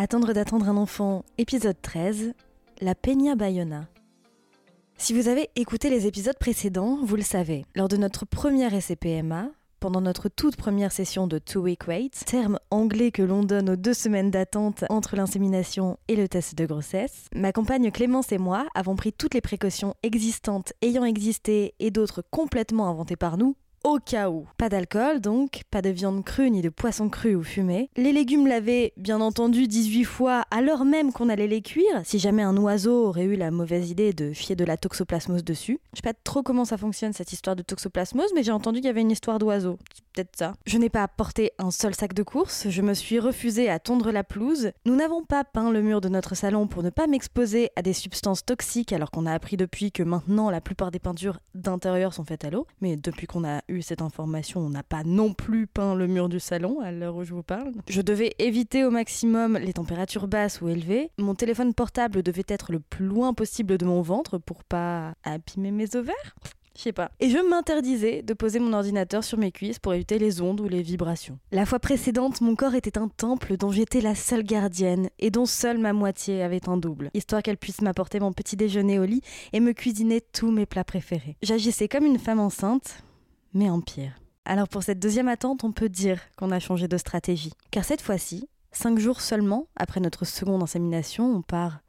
Attendre d'attendre un enfant, épisode 13, la Peña Bayona. Si vous avez écouté les épisodes précédents, vous le savez, lors de notre première SCPMA, pendant notre toute première session de two-week wait, terme anglais que l'on donne aux deux semaines d'attente entre l'insémination et le test de grossesse, ma compagne Clémence et moi avons pris toutes les précautions existantes ayant existé et d'autres complètement inventées par nous au cas où. Pas d'alcool donc, pas de viande crue ni de poisson cru ou fumé. Les légumes lavés, bien entendu, 18 fois alors même qu'on allait les cuire, si jamais un oiseau aurait eu la mauvaise idée de fier de la toxoplasmose dessus. Je sais pas trop comment ça fonctionne cette histoire de toxoplasmose, mais j'ai entendu qu'il y avait une histoire d'oiseau. Je n'ai pas apporté un seul sac de course, je me suis refusée à tondre la pelouse. Nous n'avons pas peint le mur de notre salon pour ne pas m'exposer à des substances toxiques alors qu'on a appris depuis que maintenant la plupart des peintures d'intérieur sont faites à l'eau. Mais depuis qu'on a eu cette information, on n'a pas non plus peint le mur du salon à l'heure où je vous parle. Je devais éviter au maximum les températures basses ou élevées. Mon téléphone portable devait être le plus loin possible de mon ventre pour pas abîmer mes ovaires. Je sais pas. Et je m'interdisais de poser mon ordinateur sur mes cuisses pour éviter les ondes ou les vibrations. La fois précédente, mon corps était un temple dont j'étais la seule gardienne et dont seule ma moitié avait un double, histoire qu'elle puisse m'apporter mon petit déjeuner au lit et me cuisiner tous mes plats préférés. J'agissais comme une femme enceinte, mais en pire. Alors pour cette deuxième attente, on peut dire qu'on a changé de stratégie. Car cette fois-ci, cinq jours seulement après notre seconde insémination, on part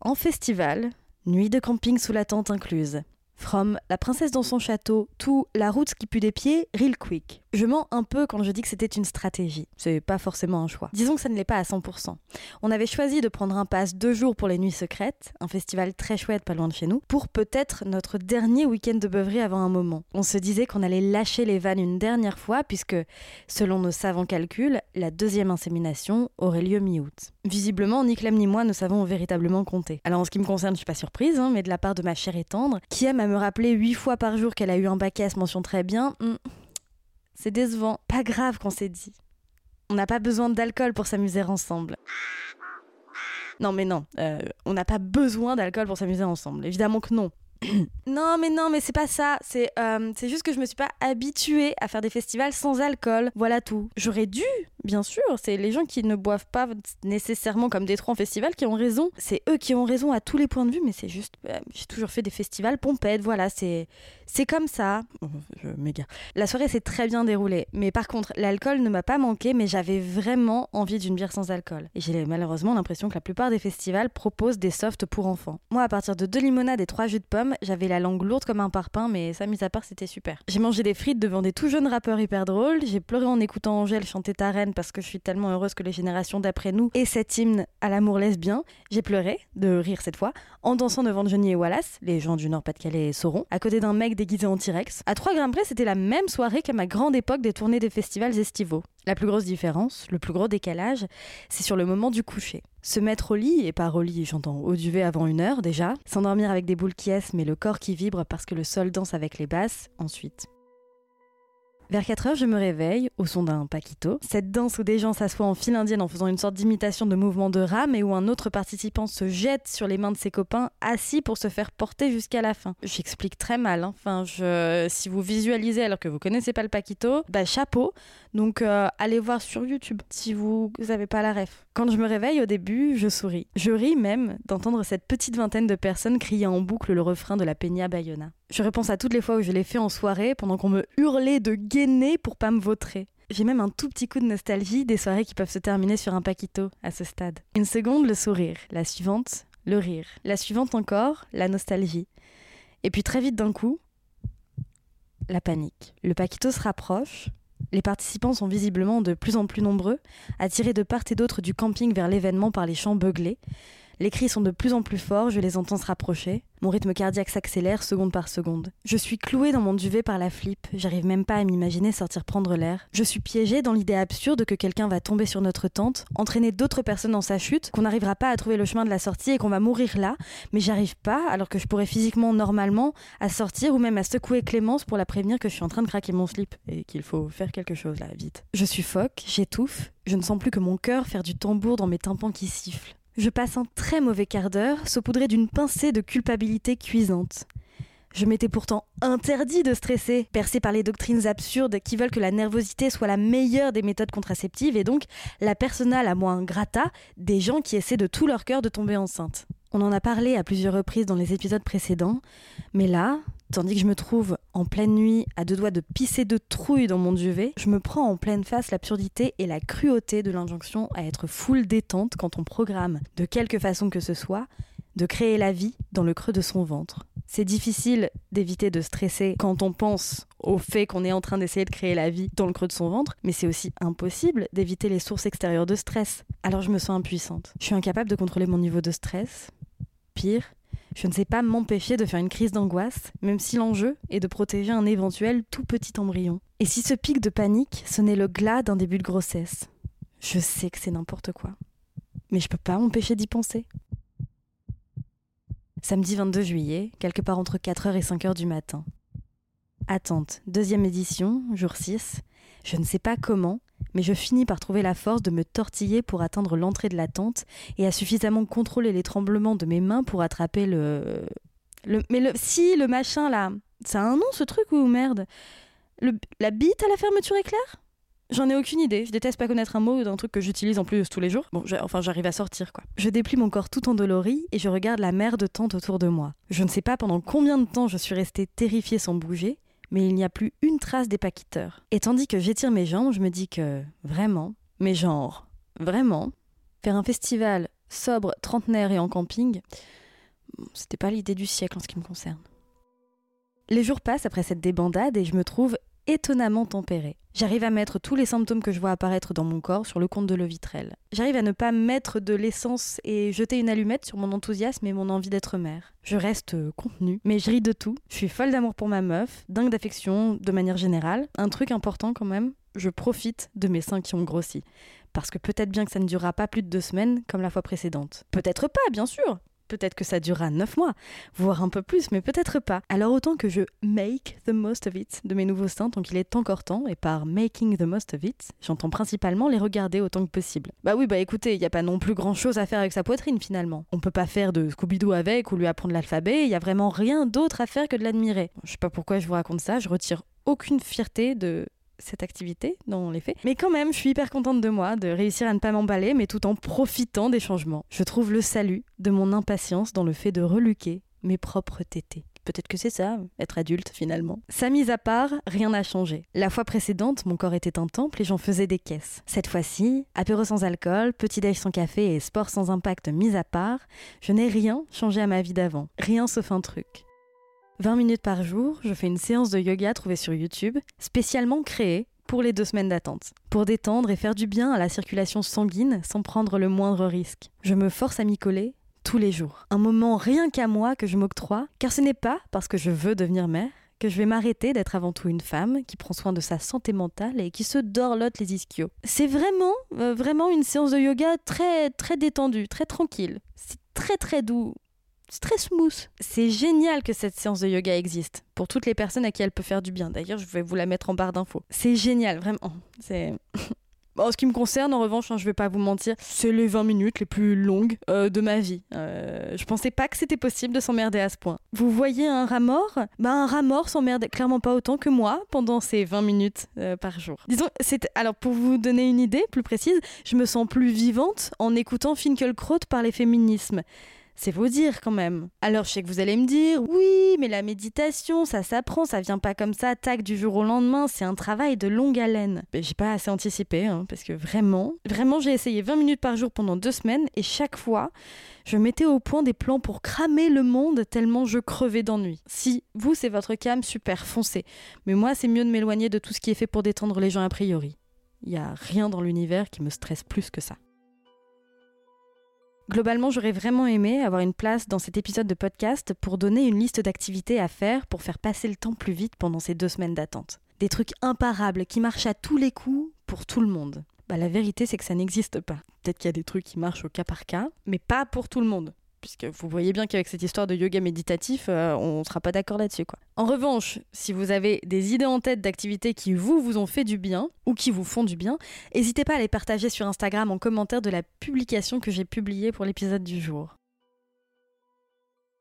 en festival, nuit de camping sous la tente incluse. From La princesse dans son château, tout La route qui pue des pieds, real quick. Je mens un peu quand je dis que c'était une stratégie. C'est pas forcément un choix. Disons que ça ne l'est pas à 100%. On avait choisi de prendre un pass deux jours pour les Nuits Secrètes, un festival très chouette pas loin de chez nous, pour peut-être notre dernier week-end de beuverie avant un moment. On se disait qu'on allait lâcher les vannes une dernière fois, puisque, selon nos savants calculs, la deuxième insémination aurait lieu mi-août. Visiblement, ni Clem ni moi ne savons véritablement compter. Alors en ce qui me concerne, je suis pas surprise, hein, mais de la part de ma chère et tendre, qui aime à me rappeler huit fois par jour qu'elle a eu un bac S mention très bien, hmm, c'est décevant. Pas grave qu'on s'est dit. On n'a pas besoin d'alcool pour s'amuser ensemble. Non mais non, euh, on n'a pas besoin d'alcool pour s'amuser ensemble. Évidemment que non. non mais non mais c'est pas ça. C'est euh, c'est juste que je me suis pas habituée à faire des festivals sans alcool. Voilà tout. J'aurais dû, bien sûr. C'est les gens qui ne boivent pas nécessairement comme des trois en festival qui ont raison. C'est eux qui ont raison à tous les points de vue. Mais c'est juste, euh, j'ai toujours fait des festivals pompettes. Voilà, c'est c'est comme ça. Oh. La soirée s'est très bien déroulée. Mais par contre, l'alcool ne m'a pas manqué. Mais j'avais vraiment envie d'une bière sans alcool. Et j'ai malheureusement l'impression que la plupart des festivals proposent des softs pour enfants. Moi, à partir de deux limonades et trois jus de pommes, j'avais la langue lourde comme un parpaing, mais ça, mis à part, c'était super. J'ai mangé des frites devant des tout jeunes rappeurs hyper drôles. J'ai pleuré en écoutant Angèle chanter ta parce que je suis tellement heureuse que les générations d'après nous aient cet hymne à l'amour lesbien. J'ai pleuré, de rire cette fois, en dansant devant Johnny et Wallace, les gens du Nord-Pas-de-Calais sauront, à côté d'un mec déguisé en T-Rex. À 3 grammes près, c'était la même soirée qu'à ma grande époque des tournées des festivals estivaux. La plus grosse différence, le plus gros décalage, c'est sur le moment du coucher. Se mettre au lit, et par au lit j'entends au duvet avant une heure déjà, s'endormir avec des boules qui mais le corps qui vibre parce que le sol danse avec les basses, ensuite. Vers 4 heures, je me réveille au son d'un paquito. Cette danse où des gens s'assoient en file indienne en faisant une sorte d'imitation de mouvement de rame et où un autre participant se jette sur les mains de ses copains assis pour se faire porter jusqu'à la fin. J'explique très mal. hein. Enfin, si vous visualisez alors que vous connaissez pas le paquito, bah chapeau. Donc euh, allez voir sur YouTube si vous n'avez pas la ref. Quand je me réveille au début, je souris. Je ris même d'entendre cette petite vingtaine de personnes crier en boucle le refrain de la Peña Bayona. Je repense à toutes les fois où je l'ai fait en soirée pendant qu'on me hurlait de gainer pour pas me vautrer. J'ai même un tout petit coup de nostalgie des soirées qui peuvent se terminer sur un paquito à ce stade. Une seconde, le sourire. La suivante, le rire. La suivante encore, la nostalgie. Et puis très vite d'un coup, la panique. Le paquito se rapproche. Les participants sont visiblement de plus en plus nombreux, attirés de part et d'autre du camping vers l'événement par les chants beuglés. Les cris sont de plus en plus forts, je les entends se rapprocher. Mon rythme cardiaque s'accélère seconde par seconde. Je suis clouée dans mon duvet par la flip, j'arrive même pas à m'imaginer sortir prendre l'air. Je suis piégée dans l'idée absurde que quelqu'un va tomber sur notre tente, entraîner d'autres personnes dans sa chute, qu'on n'arrivera pas à trouver le chemin de la sortie et qu'on va mourir là, mais j'arrive pas, alors que je pourrais physiquement, normalement, à sortir ou même à secouer Clémence pour la prévenir que je suis en train de craquer mon slip et qu'il faut faire quelque chose là, vite. Je suffoque, j'étouffe, je ne sens plus que mon cœur faire du tambour dans mes tympans qui sifflent. Je passe un très mauvais quart d'heure, saupoudré d'une pincée de culpabilité cuisante. Je m'étais pourtant interdit de stresser, percé par les doctrines absurdes qui veulent que la nervosité soit la meilleure des méthodes contraceptives et donc la persona la moins grata des gens qui essaient de tout leur cœur de tomber enceinte. On en a parlé à plusieurs reprises dans les épisodes précédents, mais là, tandis que je me trouve en pleine nuit à deux doigts de pisser de trouille dans mon duvet, je me prends en pleine face l'absurdité et la cruauté de l'injonction à être full détente quand on programme, de quelque façon que ce soit, de créer la vie dans le creux de son ventre. C'est difficile d'éviter de stresser quand on pense au fait qu'on est en train d'essayer de créer la vie dans le creux de son ventre, mais c'est aussi impossible d'éviter les sources extérieures de stress. Alors je me sens impuissante. Je suis incapable de contrôler mon niveau de stress. Pire, je ne sais pas m'empêcher de faire une crise d'angoisse, même si l'enjeu est de protéger un éventuel tout petit embryon. Et si ce pic de panique, ce n'est le glas d'un début de grossesse? Je sais que c'est n'importe quoi. Mais je peux pas m'empêcher d'y penser. Samedi 22 juillet, quelque part entre 4h et 5h du matin. Attente, deuxième édition, jour 6. Je ne sais pas comment, mais je finis par trouver la force de me tortiller pour atteindre l'entrée de la tente et à suffisamment contrôler les tremblements de mes mains pour attraper le. mais le. Si, le machin là. Ça a un nom ce truc ou merde? La bite à la fermeture éclair? J'en ai aucune idée. Je déteste pas connaître un mot d'un truc que j'utilise en plus tous les jours. Bon, enfin, j'arrive à sortir quoi. Je déplie mon corps tout endolori et je regarde la mer de tente autour de moi. Je ne sais pas pendant combien de temps je suis restée terrifiée sans bouger, mais il n'y a plus une trace des paqueteurs. Et tandis que j'étire mes jambes, je me dis que vraiment, mais genre, vraiment, faire un festival sobre, trentenaire et en camping, c'était pas l'idée du siècle en ce qui me concerne. Les jours passent après cette débandade et je me trouve étonnamment tempérée. J'arrive à mettre tous les symptômes que je vois apparaître dans mon corps sur le compte de Levitrel. J'arrive à ne pas mettre de l'essence et jeter une allumette sur mon enthousiasme et mon envie d'être mère. Je reste contenue, mais je ris de tout. Je suis folle d'amour pour ma meuf, dingue d'affection de manière générale. Un truc important quand même, je profite de mes seins qui ont grossi. Parce que peut-être bien que ça ne durera pas plus de deux semaines comme la fois précédente. Peut-être pas, bien sûr. Peut-être que ça durera 9 mois, voire un peu plus, mais peut-être pas. Alors autant que je make the most of it de mes nouveaux seins tant qu'il est encore temps, et par making the most of it, j'entends principalement les regarder autant que possible. Bah oui, bah écoutez, il n'y a pas non plus grand chose à faire avec sa poitrine finalement. On peut pas faire de Scooby-Doo avec ou lui apprendre l'alphabet, il y a vraiment rien d'autre à faire que de l'admirer. Je sais pas pourquoi je vous raconte ça, je retire aucune fierté de cette activité dans les faits. Mais quand même, je suis hyper contente de moi, de réussir à ne pas m'emballer, mais tout en profitant des changements. Je trouve le salut de mon impatience dans le fait de reluquer mes propres tétés. Peut-être que c'est ça, être adulte finalement. Ça mise à part, rien n'a changé. La fois précédente, mon corps était un temple et j'en faisais des caisses. Cette fois-ci, apéro sans alcool, petit déj sans café et sport sans impact mis à part, je n'ai rien changé à ma vie d'avant. Rien sauf un truc. 20 minutes par jour, je fais une séance de yoga trouvée sur YouTube, spécialement créée pour les deux semaines d'attente, pour détendre et faire du bien à la circulation sanguine sans prendre le moindre risque. Je me force à m'y coller tous les jours. Un moment rien qu'à moi que je m'octroie, car ce n'est pas parce que je veux devenir mère que je vais m'arrêter d'être avant tout une femme qui prend soin de sa santé mentale et qui se dorlote les ischios. C'est vraiment, euh, vraiment une séance de yoga très, très détendue, très tranquille. C'est très, très doux c'est très smooth. C'est génial que cette séance de yoga existe pour toutes les personnes à qui elle peut faire du bien. D'ailleurs, je vais vous la mettre en barre d'infos. C'est génial, vraiment. C'est. En ce qui me concerne, en revanche, hein, je vais pas vous mentir, c'est les 20 minutes les plus longues euh, de ma vie. Euh, je pensais pas que c'était possible de s'emmerder à ce point. Vous voyez un rat mort? Bah un rat mort s'emmerde clairement pas autant que moi pendant ces 20 minutes euh, par jour. Disons, c'est alors pour vous donner une idée plus précise, je me sens plus vivante en écoutant Finkelkraut parler féminisme. C'est vous dire quand même. Alors je sais que vous allez me dire, oui, mais la méditation, ça s'apprend, ça vient pas comme ça, tac, du jour au lendemain, c'est un travail de longue haleine. Mais j'ai pas assez anticipé, hein, parce que vraiment, vraiment j'ai essayé 20 minutes par jour pendant deux semaines, et chaque fois, je mettais au point des plans pour cramer le monde tellement je crevais d'ennui. Si vous, c'est votre cam, super, foncez. Mais moi, c'est mieux de m'éloigner de tout ce qui est fait pour détendre les gens a priori. Il y a rien dans l'univers qui me stresse plus que ça. Globalement, j'aurais vraiment aimé avoir une place dans cet épisode de podcast pour donner une liste d'activités à faire pour faire passer le temps plus vite pendant ces deux semaines d'attente. Des trucs imparables qui marchent à tous les coups pour tout le monde. Bah, la vérité, c'est que ça n'existe pas. Peut-être qu'il y a des trucs qui marchent au cas par cas, mais pas pour tout le monde puisque vous voyez bien qu'avec cette histoire de yoga méditatif, euh, on ne sera pas d'accord là-dessus. quoi. En revanche, si vous avez des idées en tête d'activités qui vous, vous ont fait du bien, ou qui vous font du bien, n'hésitez pas à les partager sur Instagram en commentaire de la publication que j'ai publiée pour l'épisode du jour.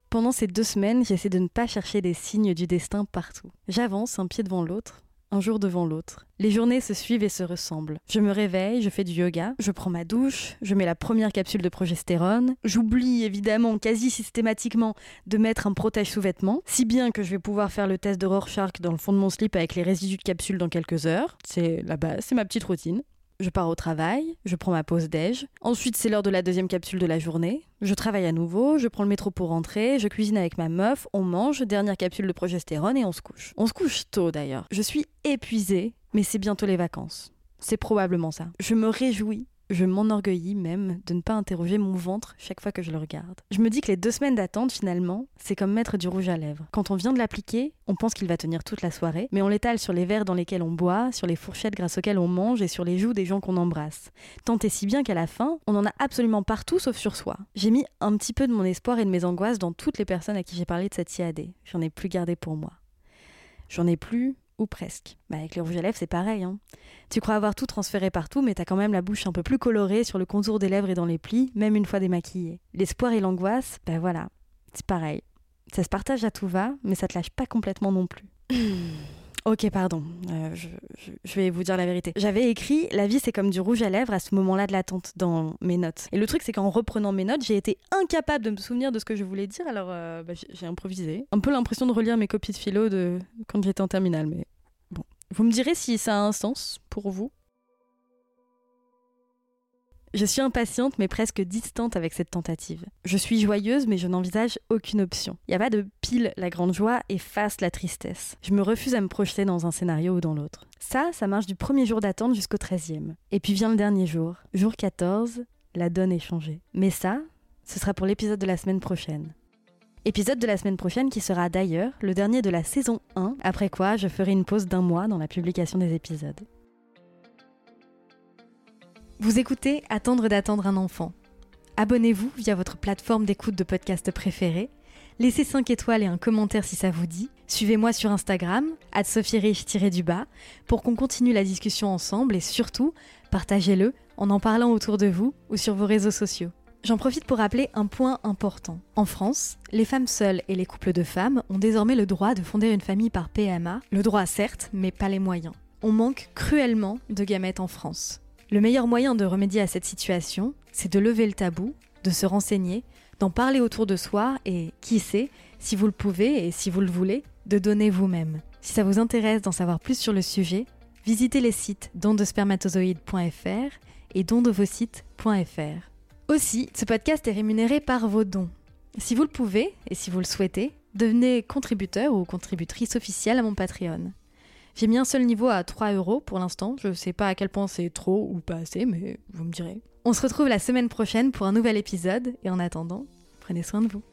Pendant ces deux semaines, j'essaie de ne pas chercher des signes du destin partout. J'avance un pied devant l'autre, un jour devant l'autre. Les journées se suivent et se ressemblent. Je me réveille, je fais du yoga, je prends ma douche, je mets la première capsule de progestérone, j'oublie évidemment quasi systématiquement de mettre un protège sous-vêtements, si bien que je vais pouvoir faire le test de Rorschach dans le fond de mon slip avec les résidus de capsule dans quelques heures. C'est la base, c'est ma petite routine je pars au travail, je prends ma pause déj. Ensuite, c'est l'heure de la deuxième capsule de la journée. Je travaille à nouveau, je prends le métro pour rentrer, je cuisine avec ma meuf, on mange, dernière capsule de progestérone et on se couche. On se couche tôt d'ailleurs. Je suis épuisée, mais c'est bientôt les vacances. C'est probablement ça. Je me réjouis je m'enorgueillis même de ne pas interroger mon ventre chaque fois que je le regarde. Je me dis que les deux semaines d'attente, finalement, c'est comme mettre du rouge à lèvres. Quand on vient de l'appliquer, on pense qu'il va tenir toute la soirée, mais on l'étale sur les verres dans lesquels on boit, sur les fourchettes grâce auxquelles on mange et sur les joues des gens qu'on embrasse. Tant et si bien qu'à la fin, on en a absolument partout sauf sur soi. J'ai mis un petit peu de mon espoir et de mes angoisses dans toutes les personnes à qui j'ai parlé de cette IAD. J'en ai plus gardé pour moi. J'en ai plus ou presque. Bah avec le rouge à lèvres, c'est pareil. Hein. Tu crois avoir tout transféré partout, mais t'as quand même la bouche un peu plus colorée sur le contour des lèvres et dans les plis, même une fois démaquillée. L'espoir et l'angoisse, bah voilà, c'est pareil. Ça se partage à tout va, mais ça te lâche pas complètement non plus. Ok, pardon, euh, je, vais vous dire la vérité. J'avais écrit La vie c'est comme du rouge à lèvres à ce moment-là de l'attente dans mes notes. Et le truc c'est qu'en reprenant mes notes, j'ai été incapable de me souvenir de ce que je voulais dire, alors euh, bah, j'ai improvisé. Un peu l'impression de relire mes copies de philo de quand j'étais en terminale, mais bon. Vous me direz si ça a un sens pour vous je suis impatiente mais presque distante avec cette tentative. Je suis joyeuse mais je n'envisage aucune option. Il n'y a pas de pile la grande joie et face la tristesse. Je me refuse à me projeter dans un scénario ou dans l'autre. Ça, ça marche du premier jour d'attente jusqu'au 13e. Et puis vient le dernier jour. Jour 14, la donne est changée. Mais ça, ce sera pour l'épisode de la semaine prochaine. Épisode de la semaine prochaine qui sera d'ailleurs le dernier de la saison 1, après quoi je ferai une pause d'un mois dans la publication des épisodes. Vous écoutez Attendre d'attendre un enfant. Abonnez-vous via votre plateforme d'écoute de podcast préférée. Laissez 5 étoiles et un commentaire si ça vous dit. Suivez-moi sur Instagram, du bas pour qu'on continue la discussion ensemble et surtout, partagez-le en en parlant autour de vous ou sur vos réseaux sociaux. J'en profite pour rappeler un point important. En France, les femmes seules et les couples de femmes ont désormais le droit de fonder une famille par PMA. Le droit certes, mais pas les moyens. On manque cruellement de gamètes en France. Le meilleur moyen de remédier à cette situation, c'est de lever le tabou, de se renseigner, d'en parler autour de soi et, qui sait, si vous le pouvez et si vous le voulez, de donner vous-même. Si ça vous intéresse d'en savoir plus sur le sujet, visitez les sites dondespermatozoïdes.fr et dondevosites.fr. Aussi, ce podcast est rémunéré par vos dons. Si vous le pouvez et si vous le souhaitez, devenez contributeur ou contributrice officielle à mon Patreon. J'ai mis un seul niveau à 3 euros pour l'instant. Je sais pas à quel point c'est trop ou pas assez, mais vous me direz. On se retrouve la semaine prochaine pour un nouvel épisode et en attendant, prenez soin de vous.